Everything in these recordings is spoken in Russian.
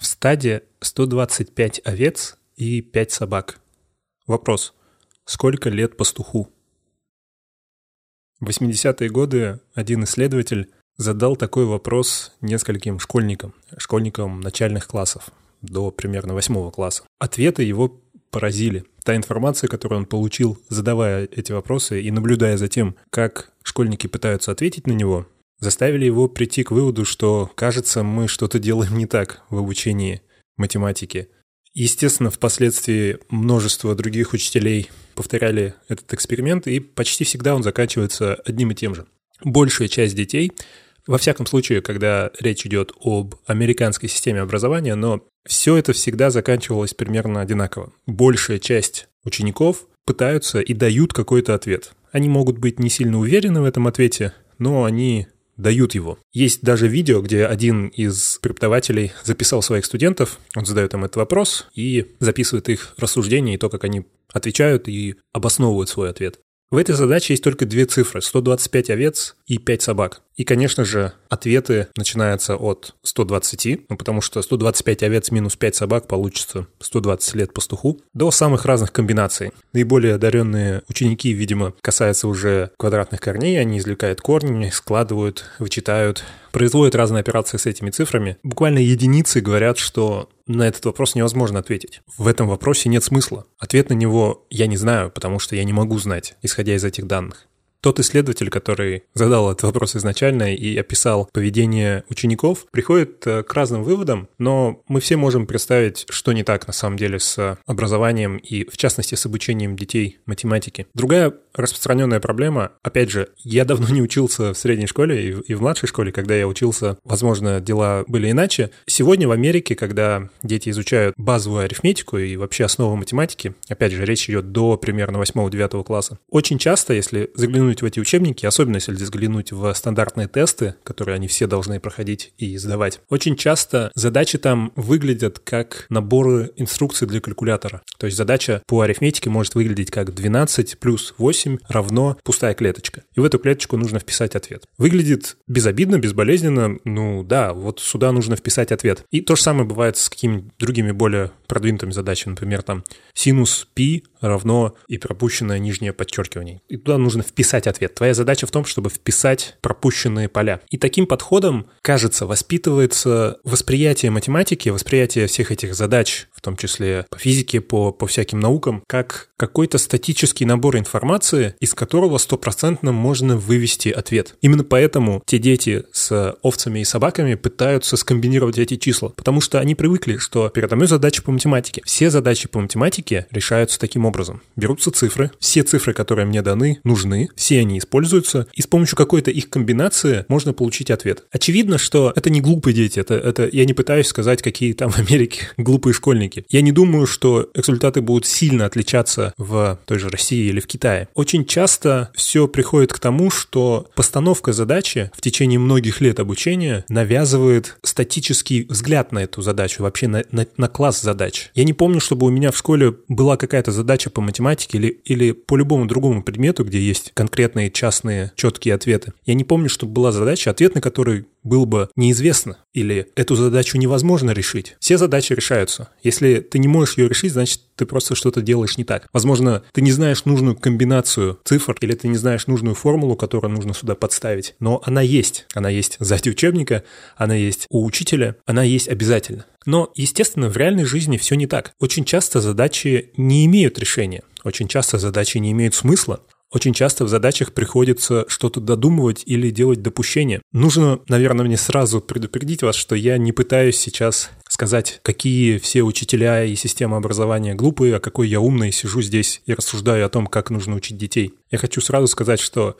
В стаде 125 овец и 5 собак. Вопрос. Сколько лет пастуху? В 80-е годы один исследователь задал такой вопрос нескольким школьникам, школьникам начальных классов, до примерно восьмого класса. Ответы его поразили. Та информация, которую он получил, задавая эти вопросы и наблюдая за тем, как школьники пытаются ответить на него, заставили его прийти к выводу, что, кажется, мы что-то делаем не так в обучении математики. Естественно, впоследствии множество других учителей повторяли этот эксперимент, и почти всегда он заканчивается одним и тем же. Большая часть детей, во всяком случае, когда речь идет об американской системе образования, но все это всегда заканчивалось примерно одинаково. Большая часть учеников пытаются и дают какой-то ответ. Они могут быть не сильно уверены в этом ответе, но они дают его. Есть даже видео, где один из преподавателей записал своих студентов, он задает им этот вопрос и записывает их рассуждения и то, как они отвечают и обосновывают свой ответ. В этой задаче есть только две цифры – 125 овец и 5 собак. И, конечно же, ответы начинаются от 120, ну, потому что 125 овец минус 5 собак получится 120 лет пастуху, до самых разных комбинаций. Наиболее одаренные ученики, видимо, касаются уже квадратных корней, они извлекают корни, складывают, вычитают, производят разные операции с этими цифрами. Буквально единицы говорят, что на этот вопрос невозможно ответить. В этом вопросе нет смысла. Ответ на него я не знаю, потому что я не могу знать, исходя из этих данных. Тот исследователь, который задал этот вопрос изначально и описал поведение учеников, приходит э, к разным выводам, но мы все можем представить, что не так на самом деле с образованием и, в частности, с обучением детей математике. Другая распространенная проблема, опять же, я давно не учился в средней школе и в младшей школе, когда я учился, возможно, дела были иначе. Сегодня в Америке, когда дети изучают базовую арифметику и вообще основы математики, опять же, речь идет до примерно 8-9 класса, очень часто, если заглянуть заглянуть в эти учебники, особенно если взглянуть в стандартные тесты, которые они все должны проходить и сдавать, очень часто задачи там выглядят как наборы инструкций для калькулятора. То есть задача по арифметике может выглядеть как 12 плюс 8 равно пустая клеточка. И в эту клеточку нужно вписать ответ. Выглядит безобидно, безболезненно, ну да, вот сюда нужно вписать ответ. И то же самое бывает с какими-то другими более продвинутыми задачами, например, там синус π равно и пропущенное нижнее подчеркивание. И туда нужно вписать ответ. Твоя задача в том, чтобы вписать пропущенные поля. И таким подходом, кажется, воспитывается восприятие математики, восприятие всех этих задач, в том числе по физике, по, по всяким наукам, как какой-то статический набор информации, из которого стопроцентно можно вывести ответ. Именно поэтому те дети с овцами и собаками пытаются скомбинировать эти числа, потому что они привыкли, что передо мной задача по математике. Все задачи по математике решаются таким образом. Берутся цифры, все цифры, которые мне даны, нужны, все они используются, и с помощью какой-то их комбинации можно получить ответ. Очевидно, что это не глупые дети, это, это я не пытаюсь сказать, какие там в Америке глупые школьники. Я не думаю, что результаты будут сильно отличаться в той же России или в Китае. Очень часто все приходит к тому, что постановка задачи в течение многих лет обучения навязывает статический взгляд на эту задачу, вообще на, на, на класс задач. Я не помню, чтобы у меня в школе была какая-то задача по математике или, или по любому другому предмету, где есть конкретные частные четкие ответы. Я не помню, чтобы была задача, ответ на который был бы неизвестно, или эту задачу невозможно решить. Все задачи решаются. Если ты не можешь ее решить, значит, ты просто что-то делаешь не так. Возможно, ты не знаешь нужную комбинацию цифр, или ты не знаешь нужную формулу, которую нужно сюда подставить, но она есть. Она есть сзади учебника, она есть у учителя, она есть обязательно. Но, естественно, в реальной жизни все не так. Очень часто задачи не имеют решения. Очень часто задачи не имеют смысла. Очень часто в задачах приходится что-то додумывать или делать допущения. Нужно, наверное, мне сразу предупредить вас, что я не пытаюсь сейчас сказать, какие все учителя и система образования глупые, а какой я умный, сижу здесь и рассуждаю о том, как нужно учить детей. Я хочу сразу сказать, что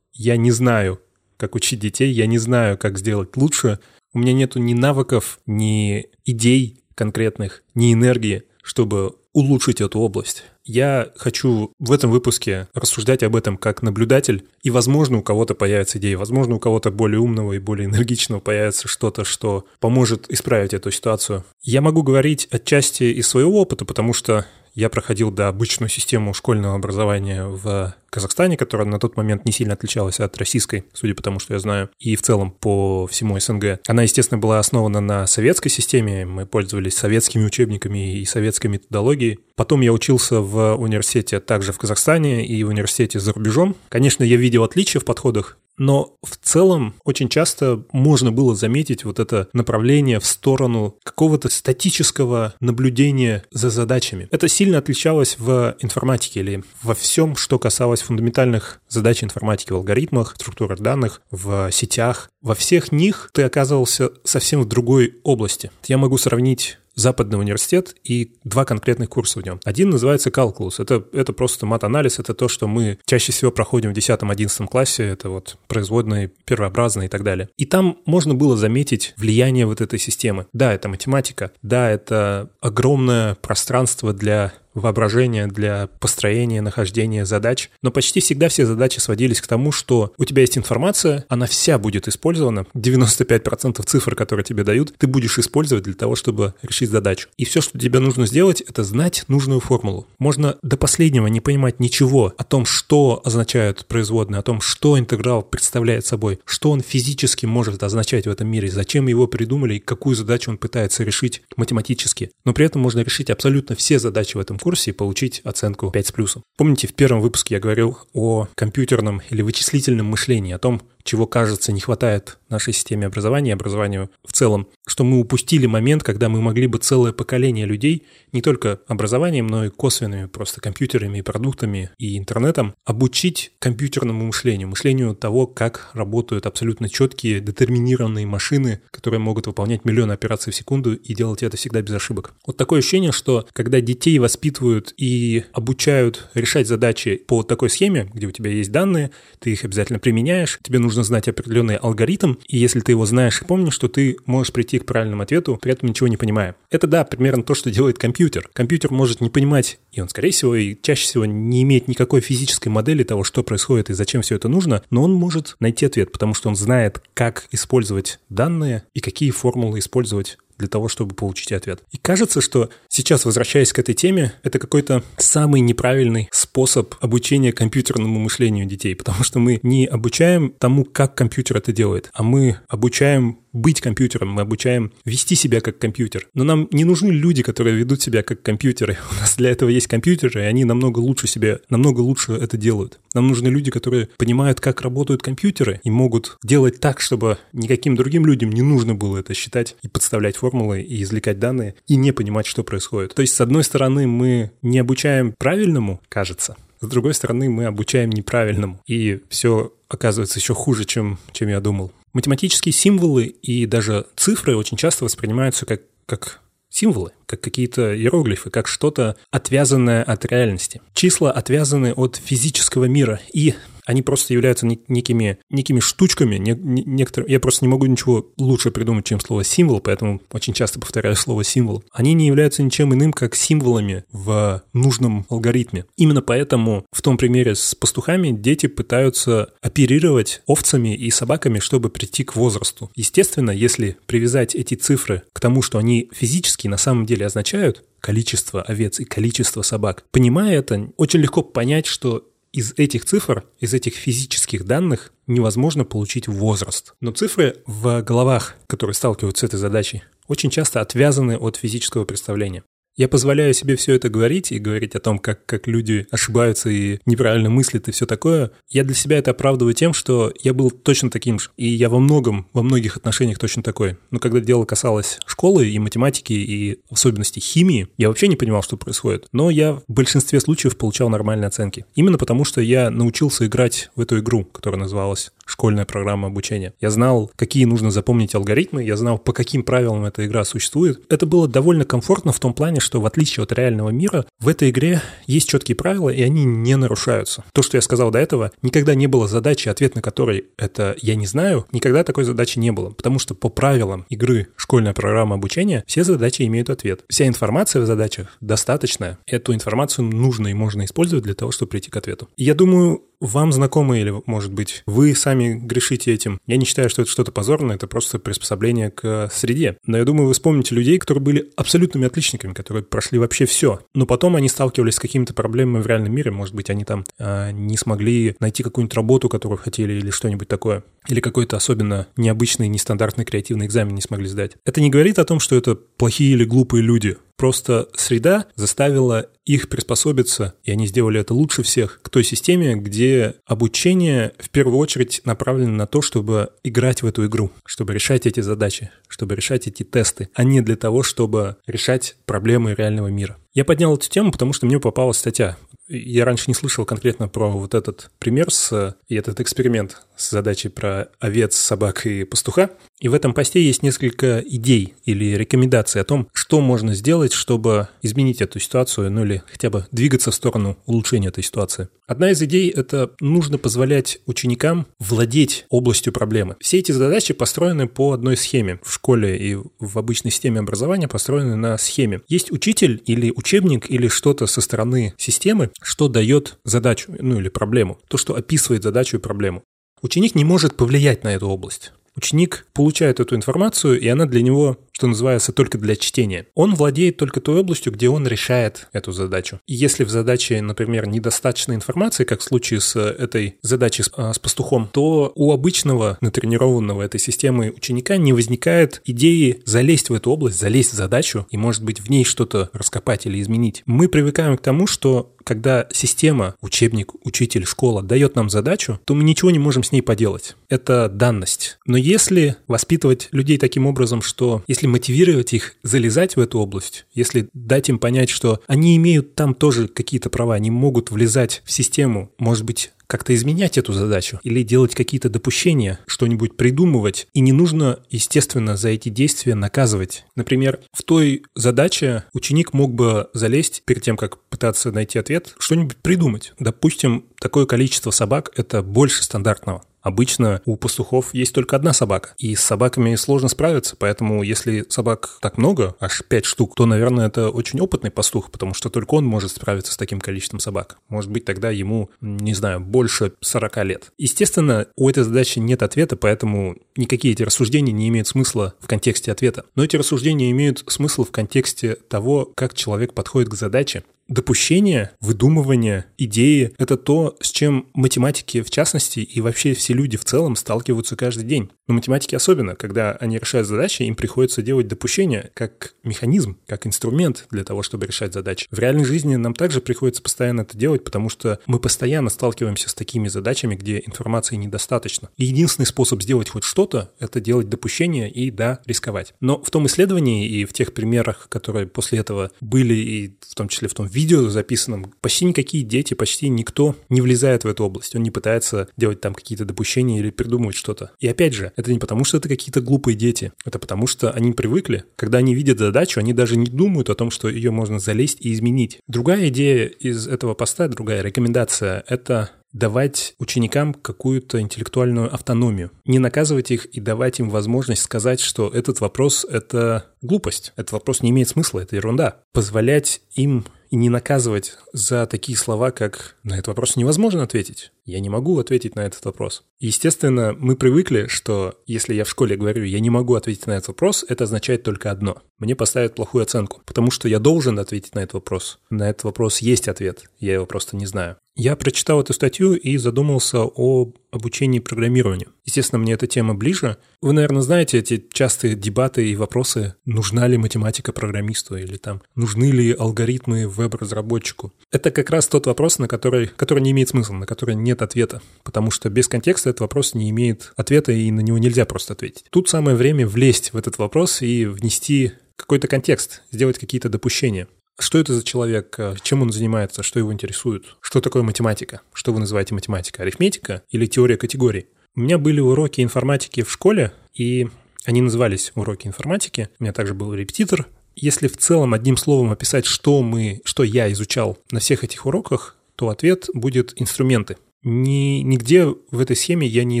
я не знаю, как учить детей, я не знаю, как сделать лучше. У меня нету ни навыков, ни идей конкретных, ни энергии, чтобы улучшить эту область. Я хочу в этом выпуске рассуждать об этом как наблюдатель, и, возможно, у кого-то появится идея, возможно, у кого-то более умного и более энергичного появится что-то, что поможет исправить эту ситуацию. Я могу говорить отчасти из своего опыта, потому что я проходил до обычную систему школьного образования в Казахстане, которая на тот момент не сильно отличалась от российской, судя по тому, что я знаю, и в целом по всему СНГ. Она, естественно, была основана на советской системе, мы пользовались советскими учебниками и советской методологией. Потом я учился в университете также в Казахстане и в университете за рубежом. Конечно, я видел отличия в подходах, но в целом очень часто можно было заметить вот это направление в сторону какого-то статического наблюдения за задачами. Это сильно отличалось в информатике или во всем, что касалось фундаментальных задач информатики в алгоритмах, структурах данных, в сетях. Во всех них ты оказывался совсем в другой области. Я могу сравнить западный университет и два конкретных курса в нем. Один называется Calculus. Это, это просто мат-анализ, это то, что мы чаще всего проходим в 10-11 классе, это вот производные, первообразные и так далее. И там можно было заметить влияние вот этой системы. Да, это математика, да, это огромное пространство для воображения для построения, нахождения задач. Но почти всегда все задачи сводились к тому, что у тебя есть информация, она вся будет использована. 95% цифр, которые тебе дают, ты будешь использовать для того, чтобы решить задачу. И все, что тебе нужно сделать, это знать нужную формулу. Можно до последнего не понимать ничего о том, что означают производные, о том, что интеграл представляет собой, что он физически может означать в этом мире, зачем его придумали и какую задачу он пытается решить математически. Но при этом можно решить абсолютно все задачи в этом курсе и получить оценку 5 с плюсом. Помните, в первом выпуске я говорил о компьютерном или вычислительном мышлении, о том, чего, кажется, не хватает нашей системе образования и образованию в целом, что мы упустили момент, когда мы могли бы целое поколение людей не только образованием, но и косвенными просто компьютерами продуктами и интернетом обучить компьютерному мышлению, мышлению того, как работают абсолютно четкие, детерминированные машины, которые могут выполнять миллионы операций в секунду и делать это всегда без ошибок. Вот такое ощущение, что когда детей воспитывают и обучают решать задачи по такой схеме, где у тебя есть данные, ты их обязательно применяешь, тебе нужно нужно знать определенный алгоритм, и если ты его знаешь и помнишь, то ты можешь прийти к правильному ответу, при этом ничего не понимая. Это, да, примерно то, что делает компьютер. Компьютер может не понимать, и он, скорее всего, и чаще всего не имеет никакой физической модели того, что происходит и зачем все это нужно, но он может найти ответ, потому что он знает, как использовать данные и какие формулы использовать для того, чтобы получить ответ. И кажется, что сейчас, возвращаясь к этой теме, это какой-то самый неправильный способ обучения компьютерному мышлению детей, потому что мы не обучаем тому, как компьютер это делает, а мы обучаем быть компьютером, мы обучаем вести себя как компьютер. Но нам не нужны люди, которые ведут себя как компьютеры. У нас для этого есть компьютеры, и они намного лучше себе, намного лучше это делают. Нам нужны люди, которые понимают, как работают компьютеры и могут делать так, чтобы никаким другим людям не нужно было это считать и подставлять формулы и извлекать данные и не понимать, что происходит. То есть, с одной стороны, мы не обучаем правильному, кажется, с другой стороны, мы обучаем неправильному. И все оказывается еще хуже, чем, чем я думал. Математические символы и даже цифры очень часто воспринимаются как, как символы, как какие-то иероглифы, как что-то отвязанное от реальности. Числа отвязаны от физического мира, и они просто являются некими, некими штучками. Не, не, некоторые, я просто не могу ничего лучше придумать, чем слово символ, поэтому очень часто повторяю слово символ. Они не являются ничем иным, как символами в нужном алгоритме. Именно поэтому в том примере с пастухами дети пытаются оперировать овцами и собаками, чтобы прийти к возрасту. Естественно, если привязать эти цифры к тому, что они физически на самом деле означают, количество овец и количество собак. Понимая это, очень легко понять, что из этих цифр, из этих физических данных невозможно получить возраст. Но цифры в головах, которые сталкиваются с этой задачей, очень часто отвязаны от физического представления. Я позволяю себе все это говорить и говорить о том, как, как люди ошибаются и неправильно мыслят и все такое. Я для себя это оправдываю тем, что я был точно таким же. И я во многом, во многих отношениях точно такой. Но когда дело касалось школы и математики, и в особенности химии, я вообще не понимал, что происходит. Но я в большинстве случаев получал нормальные оценки. Именно потому, что я научился играть в эту игру, которая называлась школьная программа обучения. Я знал, какие нужно запомнить алгоритмы, я знал, по каким правилам эта игра существует. Это было довольно комфортно в том плане, что в отличие от реального мира, в этой игре есть четкие правила, и они не нарушаются. То, что я сказал до этого, никогда не было задачи, ответ на который это «я не знаю», никогда такой задачи не было, потому что по правилам игры школьная программа обучения все задачи имеют ответ. Вся информация в задачах достаточная, эту информацию нужно и можно использовать для того, чтобы прийти к ответу. Я думаю, вам знакомы или, может быть, вы сами грешите этим. Я не считаю, что это что-то позорное, это просто приспособление к среде. Но я думаю, вы вспомните людей, которые были абсолютными отличниками, которые прошли вообще все. Но потом они сталкивались с какими-то проблемами в реальном мире. Может быть, они там э, не смогли найти какую-нибудь работу, которую хотели, или что-нибудь такое. Или какой-то особенно необычный, нестандартный креативный экзамен не смогли сдать. Это не говорит о том, что это плохие или глупые люди. Просто среда заставила их приспособиться, и они сделали это лучше всех, к той системе, где обучение в первую очередь направлено на то, чтобы играть в эту игру, чтобы решать эти задачи, чтобы решать эти тесты, а не для того, чтобы решать проблемы реального мира. Я поднял эту тему, потому что мне попалась статья. Я раньше не слышал конкретно про вот этот пример с, и этот эксперимент с задачей про овец, собак и пастуха. И в этом посте есть несколько идей или рекомендаций о том, что можно сделать, чтобы изменить эту ситуацию, ну или хотя бы двигаться в сторону улучшения этой ситуации. Одна из идей – это нужно позволять ученикам владеть областью проблемы. Все эти задачи построены по одной схеме. В школе и в обычной системе образования построены на схеме. Есть учитель или учебник или что-то со стороны системы, что дает задачу, ну или проблему, то, что описывает задачу и проблему. Ученик не может повлиять на эту область. Ученик получает эту информацию, и она для него что называется, только для чтения. Он владеет только той областью, где он решает эту задачу. И если в задаче, например, недостаточно информации, как в случае с этой задачей с, а, с пастухом, то у обычного натренированного этой системы ученика не возникает идеи залезть в эту область, залезть в задачу и, может быть, в ней что-то раскопать или изменить. Мы привыкаем к тому, что когда система, учебник, учитель, школа дает нам задачу, то мы ничего не можем с ней поделать. Это данность. Но если воспитывать людей таким образом, что если если мотивировать их залезать в эту область, если дать им понять, что они имеют там тоже какие-то права, они могут влезать в систему, может быть, как-то изменять эту задачу или делать какие-то допущения, что-нибудь придумывать. И не нужно, естественно, за эти действия наказывать. Например, в той задаче ученик мог бы залезть перед тем, как пытаться найти ответ, что-нибудь придумать. Допустим, такое количество собак – это больше стандартного. Обычно у пастухов есть только одна собака, и с собаками сложно справиться, поэтому если собак так много, аж пять штук, то, наверное, это очень опытный пастух, потому что только он может справиться с таким количеством собак. Может быть, тогда ему, не знаю, больше 40 лет. Естественно, у этой задачи нет ответа, поэтому никакие эти рассуждения не имеют смысла в контексте ответа. Но эти рассуждения имеют смысл в контексте того, как человек подходит к задаче, Допущение, выдумывание, идеи — это то, с чем математики в частности и вообще все люди в целом сталкиваются каждый день. Но математики особенно, когда они решают задачи, им приходится делать допущения как механизм, как инструмент для того, чтобы решать задачи. В реальной жизни нам также приходится постоянно это делать, потому что мы постоянно сталкиваемся с такими задачами, где информации недостаточно. И единственный способ сделать хоть что-то — это делать допущения и, да, рисковать. Но в том исследовании и в тех примерах, которые после этого были, и в том числе в том видео записанном, почти никакие дети, почти никто не влезает в эту область. Он не пытается делать там какие-то допущения или придумывать что-то. И опять же, это не потому, что это какие-то глупые дети, это потому, что они привыкли. Когда они видят задачу, они даже не думают о том, что ее можно залезть и изменить. Другая идея из этого поста, другая рекомендация — это давать ученикам какую-то интеллектуальную автономию. Не наказывать их и давать им возможность сказать, что этот вопрос — это глупость, этот вопрос не имеет смысла, это ерунда. Позволять им и не наказывать за такие слова, как «на этот вопрос невозможно ответить». Я не могу ответить на этот вопрос. Естественно, мы привыкли, что если я в школе говорю «я не могу ответить на этот вопрос», это означает только одно. Мне поставят плохую оценку, потому что я должен ответить на этот вопрос. На этот вопрос есть ответ, я его просто не знаю. Я прочитал эту статью и задумался о обучении программированию. Естественно, мне эта тема ближе. Вы, наверное, знаете эти частые дебаты и вопросы, нужна ли математика программисту или там, нужны ли алгоритмы веб-разработчику. Это как раз тот вопрос, на который, который не имеет смысла, на который нет ответа, потому что без контекста этот вопрос не имеет ответа и на него нельзя просто ответить. Тут самое время влезть в этот вопрос и внести какой-то контекст, сделать какие-то допущения. Что это за человек, э, чем он занимается, что его интересует, что такое математика, что вы называете математика, арифметика или теория категорий. У меня были уроки информатики в школе, и они назывались уроки информатики. У меня также был репетитор. Если в целом одним словом описать, что мы, что я изучал на всех этих уроках, то ответ будет инструменты. Ни, нигде в этой схеме я не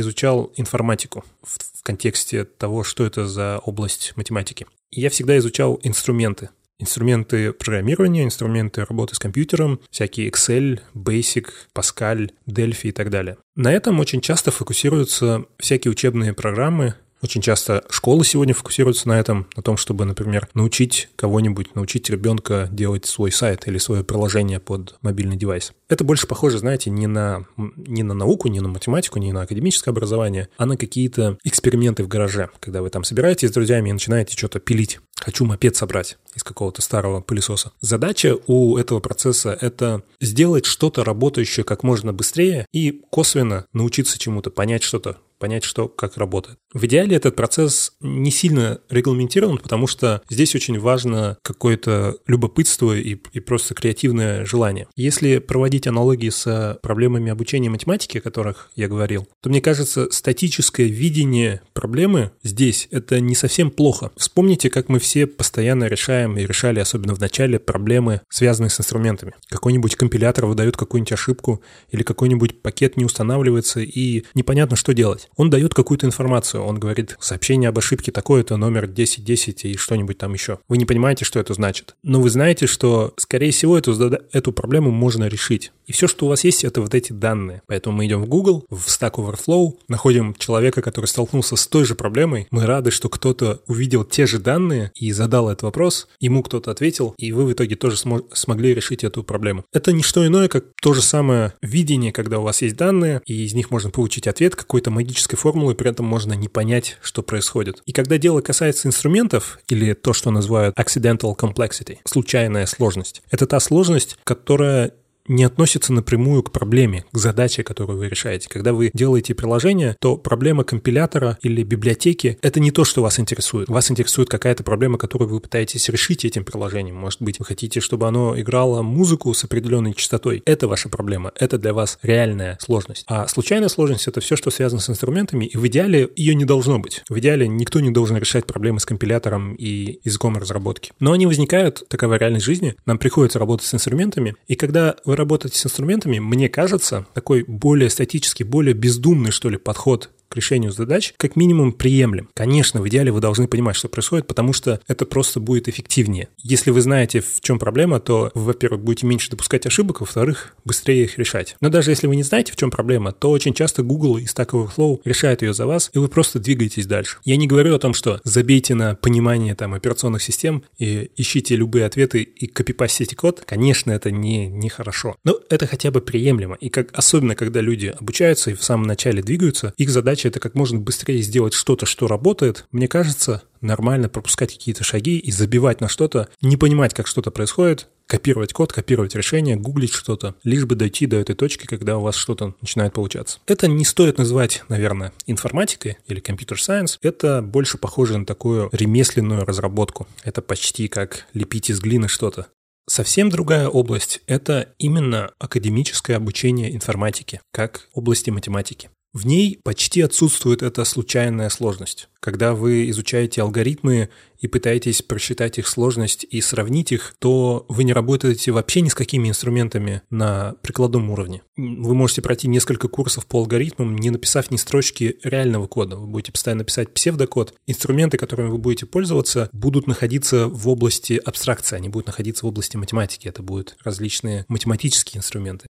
изучал информатику в, в контексте того, что это за область математики. Я всегда изучал инструменты Инструменты программирования, инструменты работы с компьютером, всякие Excel, Basic, Pascal, Delphi и так далее. На этом очень часто фокусируются всякие учебные программы, очень часто школы сегодня фокусируются на этом, на том, чтобы, например, научить кого-нибудь, научить ребенка делать свой сайт или свое приложение под мобильный девайс. Это больше похоже, знаете, не на, не на науку, не на математику, не на академическое образование, а на какие-то эксперименты в гараже, когда вы там собираетесь с друзьями и начинаете что-то пилить. Хочу мопед собрать из какого-то старого пылесоса. Задача у этого процесса — это сделать что-то работающее как можно быстрее и косвенно научиться чему-то, понять что-то, понять, что как работает. В идеале этот процесс не сильно регламентирован, потому что здесь очень важно какое-то любопытство и, и просто креативное желание. Если проводить аналогии с проблемами обучения математики, о которых я говорил, то мне кажется, статическое видение проблемы здесь — это не совсем плохо. Вспомните, как мы все постоянно решаем и решали, особенно в начале, проблемы, связанные с инструментами. Какой-нибудь компилятор выдает какую-нибудь ошибку или какой-нибудь пакет не устанавливается, и непонятно, что делать он дает какую-то информацию. Он говорит, сообщение об ошибке такое-то, номер 1010 и что-нибудь там еще. Вы не понимаете, что это значит. Но вы знаете, что, скорее всего, эту, эту проблему можно решить. И все, что у вас есть, это вот эти данные. Поэтому мы идем в Google, в Stack Overflow, находим человека, который столкнулся с той же проблемой. Мы рады, что кто-то увидел те же данные и задал этот вопрос, ему кто-то ответил, и вы в итоге тоже смо- смогли решить эту проблему. Это не что иное, как то же самое видение, когда у вас есть данные, и из них можно получить ответ какой-то магической формулы, при этом можно не понять, что происходит. И когда дело касается инструментов, или то, что называют accidental complexity, случайная сложность, это та сложность, которая не относится напрямую к проблеме, к задаче, которую вы решаете. Когда вы делаете приложение, то проблема компилятора или библиотеки — это не то, что вас интересует. Вас интересует какая-то проблема, которую вы пытаетесь решить этим приложением. Может быть, вы хотите, чтобы оно играло музыку с определенной частотой. Это ваша проблема. Это для вас реальная сложность. А случайная сложность — это все, что связано с инструментами, и в идеале ее не должно быть. В идеале никто не должен решать проблемы с компилятором и языком разработки. Но они возникают, такова реальность жизни. Нам приходится работать с инструментами, и когда вы работать с инструментами, мне кажется, такой более статический, более бездумный, что ли, подход к решению задач как минимум приемлем. Конечно, в идеале вы должны понимать, что происходит, потому что это просто будет эффективнее. Если вы знаете, в чем проблема, то вы, во-первых, будете меньше допускать ошибок, во-вторых, быстрее их решать. Но даже если вы не знаете, в чем проблема, то очень часто Google и Stack Overflow решают ее за вас, и вы просто двигаетесь дальше. Я не говорю о том, что забейте на понимание там операционных систем и ищите любые ответы и копипастите код. Конечно, это не, не хорошо. Но это хотя бы приемлемо. И как, особенно, когда люди обучаются и в самом начале двигаются, их задача задача это как можно быстрее сделать что-то, что работает, мне кажется, нормально пропускать какие-то шаги и забивать на что-то, не понимать, как что-то происходит, копировать код, копировать решение, гуглить что-то, лишь бы дойти до этой точки, когда у вас что-то начинает получаться. Это не стоит называть, наверное, информатикой или компьютер сайенс. Это больше похоже на такую ремесленную разработку. Это почти как лепить из глины что-то. Совсем другая область – это именно академическое обучение информатике, как области математики. В ней почти отсутствует эта случайная сложность. Когда вы изучаете алгоритмы и пытаетесь просчитать их сложность и сравнить их, то вы не работаете вообще ни с какими инструментами на прикладном уровне. Вы можете пройти несколько курсов по алгоритмам, не написав ни строчки реального кода. Вы будете постоянно писать псевдокод. Инструменты, которыми вы будете пользоваться, будут находиться в области абстракции, они будут находиться в области математики. Это будут различные математические инструменты.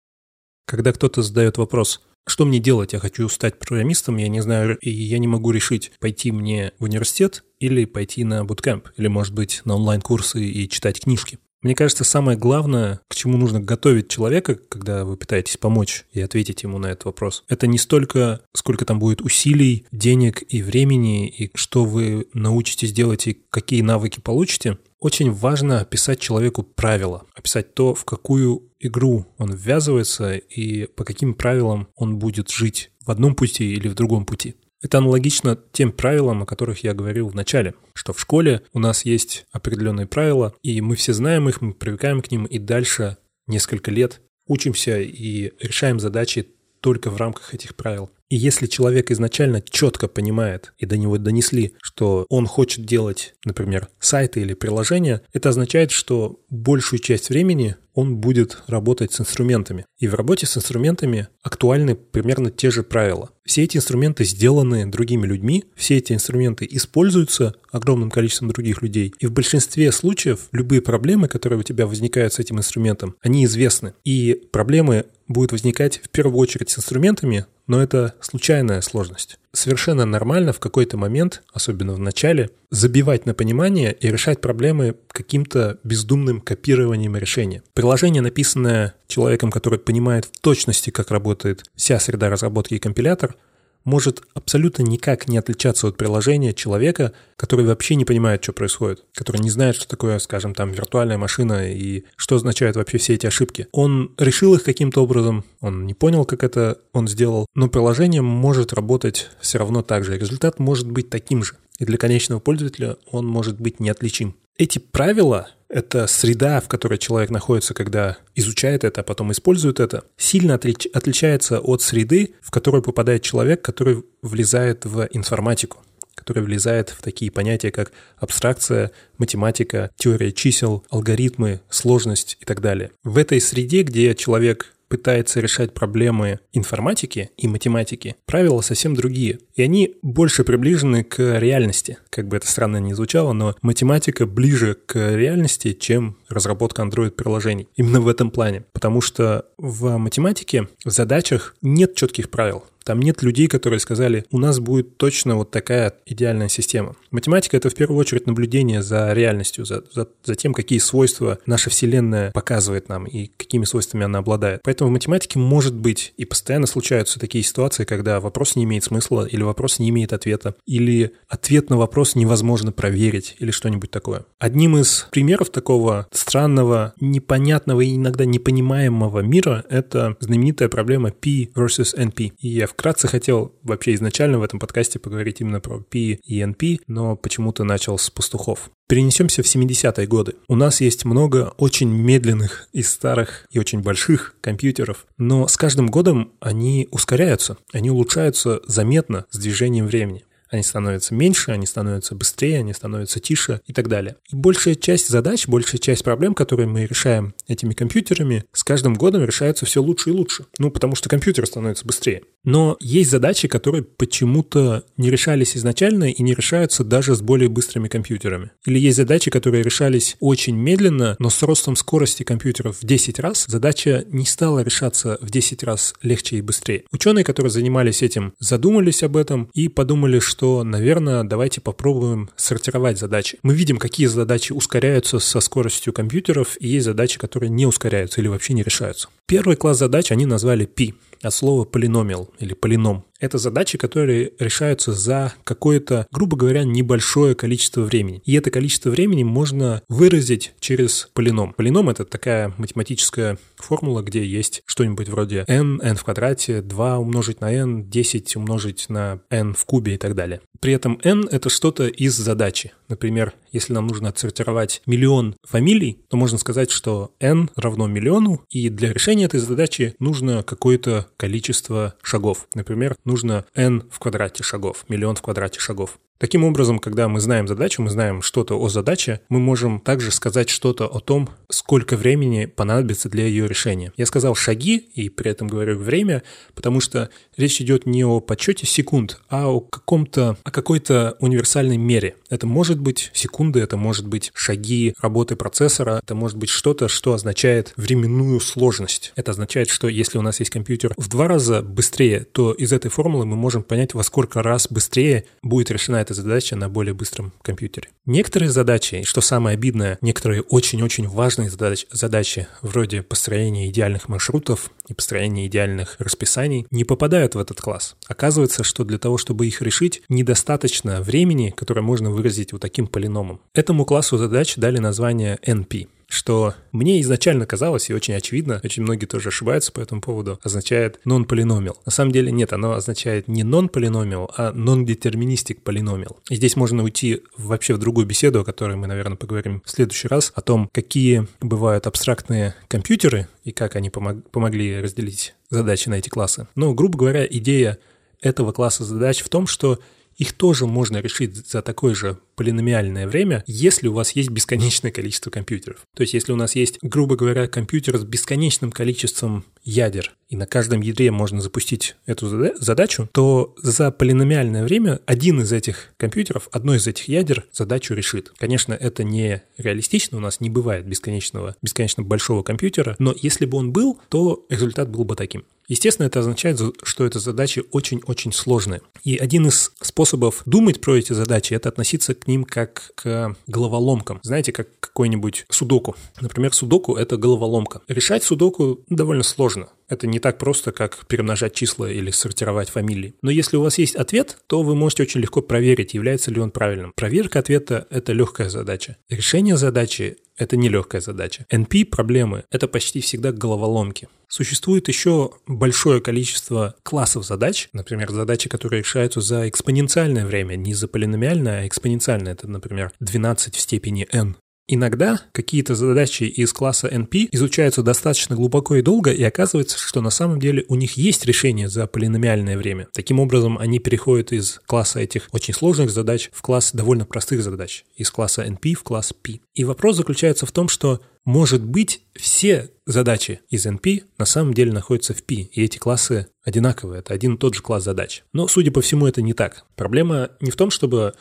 Когда кто-то задает вопрос, что мне делать? Я хочу стать программистом, я не знаю, и я не могу решить, пойти мне в университет или пойти на буткемп, или, может быть, на онлайн-курсы и читать книжки. Мне кажется, самое главное, к чему нужно готовить человека, когда вы пытаетесь помочь и ответить ему на этот вопрос, это не столько, сколько там будет усилий, денег и времени, и что вы научитесь делать и какие навыки получите. Очень важно описать человеку правила, описать то, в какую игру он ввязывается и по каким правилам он будет жить в одном пути или в другом пути. Это аналогично тем правилам, о которых я говорил в начале, что в школе у нас есть определенные правила, и мы все знаем их, мы привыкаем к ним, и дальше несколько лет учимся и решаем задачи только в рамках этих правил. И если человек изначально четко понимает и до него донесли, что он хочет делать, например, сайты или приложения, это означает, что большую часть времени он будет работать с инструментами. И в работе с инструментами актуальны примерно те же правила. Все эти инструменты сделаны другими людьми, все эти инструменты используются огромным количеством других людей. И в большинстве случаев любые проблемы, которые у тебя возникают с этим инструментом, они известны. И проблемы будут возникать в первую очередь с инструментами, но это случайная сложность. Совершенно нормально в какой-то момент, особенно в начале, забивать на понимание и решать проблемы каким-то бездумным копированием решения. Приложение, написанное человеком, который понимает в точности, как работает вся среда разработки и компилятор, может абсолютно никак не отличаться от приложения человека, который вообще не понимает, что происходит, который не знает, что такое, скажем, там виртуальная машина и что означают вообще все эти ошибки. Он решил их каким-то образом, он не понял, как это он сделал, но приложение может работать все равно так же. Результат может быть таким же. И для конечного пользователя он может быть неотличим. Эти правила это среда, в которой человек находится, когда изучает это, а потом использует это, сильно отлич, отличается от среды, в которую попадает человек, который влезает в информатику который влезает в такие понятия, как абстракция, математика, теория чисел, алгоритмы, сложность и так далее. В этой среде, где человек пытается решать проблемы информатики и математики, правила совсем другие. И они больше приближены к реальности. Как бы это странно ни звучало, но математика ближе к реальности, чем разработка Android-приложений. Именно в этом плане. Потому что в математике в задачах нет четких правил. Там нет людей, которые сказали, у нас будет точно вот такая идеальная система. Математика — это в первую очередь наблюдение за реальностью, за, за, за тем, какие свойства наша Вселенная показывает нам и какими свойствами она обладает. Поэтому в математике может быть и постоянно случаются такие ситуации, когда вопрос не имеет смысла, или вопрос не имеет ответа, или ответ на вопрос невозможно проверить, или что-нибудь такое. Одним из примеров такого странного, непонятного и иногда непонимаемого мира — это знаменитая проблема P versus NP. И я вкратце хотел вообще изначально в этом подкасте поговорить именно про P и NP, но почему-то начал с пастухов. Перенесемся в 70-е годы. У нас есть много очень медленных и старых и очень больших компьютеров, но с каждым годом они ускоряются, они улучшаются заметно с движением времени. Они становятся меньше, они становятся быстрее, они становятся тише и так далее. И большая часть задач, большая часть проблем, которые мы решаем этими компьютерами, с каждым годом решаются все лучше и лучше. Ну, потому что компьютер становится быстрее. Но есть задачи, которые почему-то не решались изначально и не решаются даже с более быстрыми компьютерами. Или есть задачи, которые решались очень медленно, но с ростом скорости компьютеров в 10 раз задача не стала решаться в 10 раз легче и быстрее. Ученые, которые занимались этим, задумались об этом и подумали, что, наверное, давайте попробуем сортировать задачи. Мы видим, какие задачи ускоряются со скоростью компьютеров, и есть задачи, которые не ускоряются или вообще не решаются. Первый класс задач они назвали P от слова полиномиал или полином. Это задачи, которые решаются за какое-то, грубо говоря, небольшое количество времени. И это количество времени можно выразить через полином. Полином — это такая математическая формула, где есть что-нибудь вроде n, n в квадрате, 2 умножить на n, 10 умножить на n в кубе и так далее. При этом n — это что-то из задачи. Например, если нам нужно отсортировать миллион фамилий, то можно сказать, что n равно миллиону, и для решения этой задачи нужно какое-то количество шагов. Например, нужно n в квадрате шагов, миллион в квадрате шагов. Таким образом, когда мы знаем задачу, мы знаем что-то о задаче, мы можем также сказать что-то о том, сколько времени понадобится для ее решения. Я сказал шаги и при этом говорю время, потому что речь идет не о подсчете секунд, а о каком-то, о какой-то универсальной мере. Это может быть секунды, это может быть шаги работы процессора, это может быть что-то, что означает временную сложность. Это означает, что если у нас есть компьютер в два раза быстрее, то из этой формулы мы можем понять, во сколько раз быстрее будет решена эта задача на более быстром компьютере. Некоторые задачи, что самое обидное, некоторые очень-очень важные задач, задачи, вроде построения идеальных маршрутов и построения идеальных расписаний, не попадают в этот класс. Оказывается, что для того, чтобы их решить, недостаточно времени, которое можно выразить вот таким полиномом. Этому классу задач дали название NP что мне изначально казалось, и очень очевидно, очень многие тоже ошибаются по этому поводу, означает non-polynomial. На самом деле нет, оно означает не non-polynomial, а non-deterministic polynomial. И здесь можно уйти вообще в другую беседу, о которой мы, наверное, поговорим в следующий раз, о том, какие бывают абстрактные компьютеры и как они помог- помогли разделить задачи на эти классы. Но, грубо говоря, идея этого класса задач в том, что их тоже можно решить за такое же полиномиальное время, если у вас есть бесконечное количество компьютеров. То есть если у нас есть, грубо говоря, компьютер с бесконечным количеством ядер, и на каждом ядре можно запустить эту задачу, то за полиномиальное время один из этих компьютеров, одно из этих ядер задачу решит. Конечно, это не реалистично, у нас не бывает бесконечного, бесконечно большого компьютера, но если бы он был, то результат был бы таким. Естественно, это означает, что эти задачи очень-очень сложные. И один из способов думать про эти задачи – это относиться к ним как к головоломкам. Знаете, как какой-нибудь судоку. Например, судоку – это головоломка. Решать судоку довольно сложно. Это не так просто, как перемножать числа или сортировать фамилии. Но если у вас есть ответ, то вы можете очень легко проверить, является ли он правильным. Проверка ответа – это легкая задача. Решение задачи – это нелегкая задача. NP-проблемы – это почти всегда головоломки. Существует еще большое количество классов задач, например, задачи, которые решаются за экспоненциальное время, не за полиномиальное, а экспоненциальное. Это, например, 12 в степени n. Иногда какие-то задачи из класса NP изучаются достаточно глубоко и долго, и оказывается, что на самом деле у них есть решение за полиномиальное время. Таким образом, они переходят из класса этих очень сложных задач в класс довольно простых задач, из класса NP в класс P. И вопрос заключается в том, что может быть, все задачи из NP на самом деле находятся в P, и эти классы одинаковые, это один и тот же класс задач. Но, судя по всему, это не так. Проблема не в том, чтобы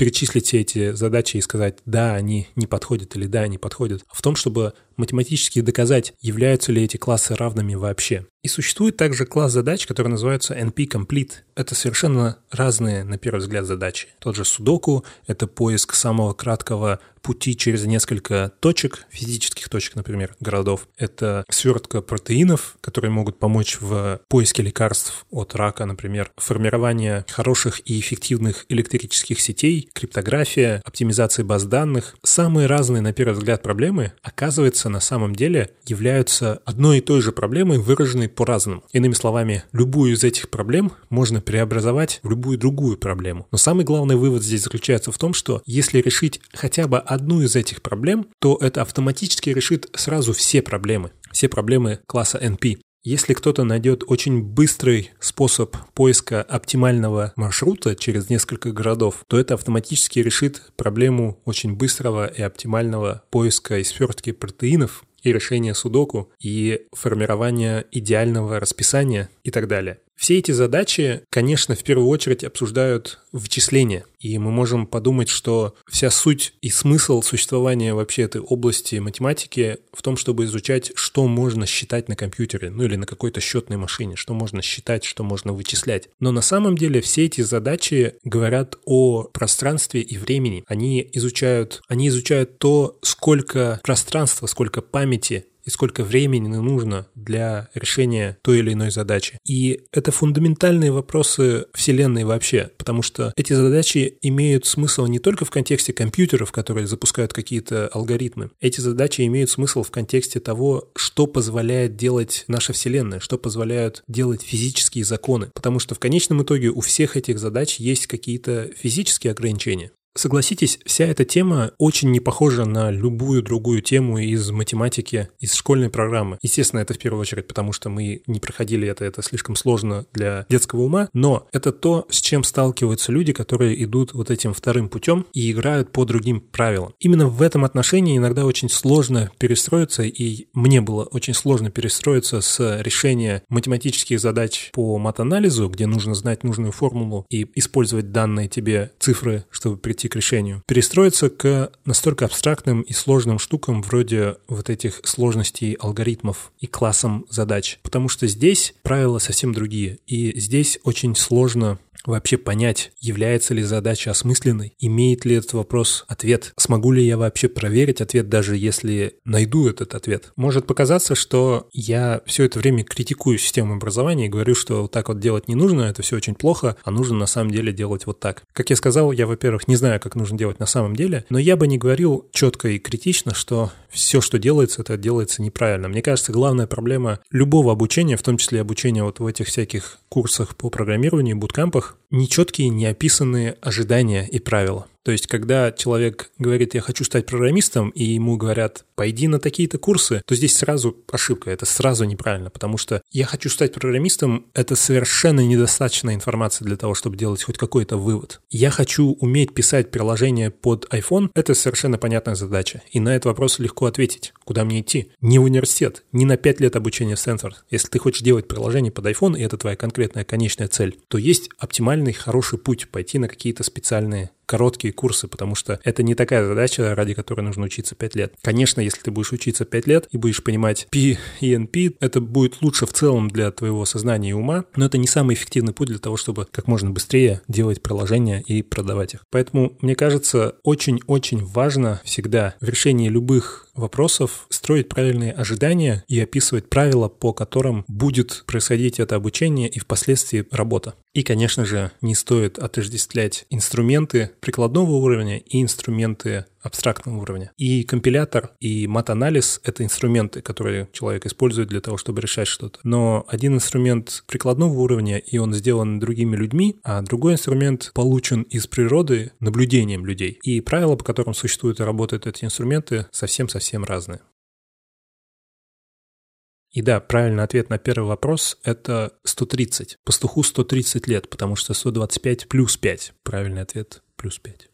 перечислить все эти задачи и сказать, да, они не подходят или да, они подходят, а в том, чтобы математически доказать, являются ли эти классы равными вообще. И существует также класс задач, который называется NP-Complete. Это совершенно разные, на первый взгляд, задачи. Тот же судоку — это поиск самого краткого пути через несколько точек, физических точек, например, городов. Это свертка протеинов, которые могут помочь в поиске лекарств от рака, например, формирование хороших и эффективных электрических сетей, криптография, оптимизация баз данных. Самые разные, на первый взгляд, проблемы, оказывается, на самом деле являются одной и той же проблемой, выраженной по-разному. Иными словами, любую из этих проблем можно преобразовать в любую другую проблему. Но самый главный вывод здесь заключается в том, что если решить хотя бы одну из этих проблем, то это автоматически решит сразу все проблемы. Все проблемы класса NP. Если кто-то найдет очень быстрый способ поиска оптимального маршрута через несколько городов, то это автоматически решит проблему очень быстрого и оптимального поиска и свертки протеинов и решения судоку, и формирования идеального расписания и так далее. Все эти задачи, конечно, в первую очередь обсуждают вычисления. И мы можем подумать, что вся суть и смысл существования вообще этой области математики в том, чтобы изучать, что можно считать на компьютере, ну или на какой-то счетной машине, что можно считать, что можно вычислять. Но на самом деле все эти задачи говорят о пространстве и времени. Они изучают, они изучают то, сколько пространства, сколько памяти и сколько времени нужно для решения той или иной задачи. И это фундаментальные вопросы Вселенной вообще, потому что эти задачи имеют смысл не только в контексте компьютеров, которые запускают какие-то алгоритмы. Эти задачи имеют смысл в контексте того, что позволяет делать наша Вселенная, что позволяют делать физические законы. Потому что в конечном итоге у всех этих задач есть какие-то физические ограничения. Согласитесь, вся эта тема очень не похожа на любую другую тему из математики, из школьной программы. Естественно, это в первую очередь потому, что мы не проходили это, это слишком сложно для детского ума, но это то, с чем сталкиваются люди, которые идут вот этим вторым путем и играют по другим правилам. Именно в этом отношении иногда очень сложно перестроиться, и мне было очень сложно перестроиться с решения математических задач по мат-анализу, где нужно знать нужную формулу и использовать данные тебе цифры, чтобы прийти прийти к решению. Перестроиться к настолько абстрактным и сложным штукам вроде вот этих сложностей алгоритмов и классом задач. Потому что здесь правила совсем другие. И здесь очень сложно вообще понять, является ли задача осмысленной, имеет ли этот вопрос ответ, смогу ли я вообще проверить ответ, даже если найду этот ответ. Может показаться, что я все это время критикую систему образования и говорю, что вот так вот делать не нужно, это все очень плохо, а нужно на самом деле делать вот так. Как я сказал, я, во-первых, не знаю, как нужно делать на самом деле, но я бы не говорил четко и критично, что все, что делается, это делается неправильно. Мне кажется, главная проблема любого обучения, в том числе обучения вот в этих всяких курсах по программированию, буткампах, нечеткие, неописанные ожидания и правила. То есть, когда человек говорит, я хочу стать программистом, и ему говорят, пойди на такие-то курсы, то здесь сразу ошибка, это сразу неправильно, потому что я хочу стать программистом, это совершенно недостаточная информация для того, чтобы делать хоть какой-то вывод. Я хочу уметь писать приложение под iPhone, это совершенно понятная задача. И на этот вопрос легко ответить, куда мне идти. Не в университет, не на 5 лет обучения в Стэнфорд. Если ты хочешь делать приложение под iPhone, и это твоя конкретная конечная цель, то есть оптимальный, хороший путь пойти на какие-то специальные короткие курсы, потому что это не такая задача, ради которой нужно учиться 5 лет. Конечно, если ты будешь учиться 5 lет и будешь понимать P и NP, это будет лучше в целом для твоего сознания и ума, но это не самый эффективный путь для того, чтобы как можно быстрее делать приложения и продавать их. Поэтому, мне кажется, очень-очень важно всегда в решении любых вопросов строить правильные ожидания и описывать правила, по которым будет происходить это обучение и впоследствии работа. И, конечно же, не стоит отождествлять инструменты прикладного уровня и инструменты абстрактного уровня. И компилятор, и мат-анализ — это инструменты, которые человек использует для того, чтобы решать что-то. Но один инструмент прикладного уровня, и он сделан другими людьми, а другой инструмент получен из природы наблюдением людей. И правила, по которым существуют и работают эти инструменты, совсем-совсем разные. И да, правильный ответ на первый вопрос – это 130. Пастуху 130 лет, потому что 125 плюс 5. Правильный ответ – плюс 5.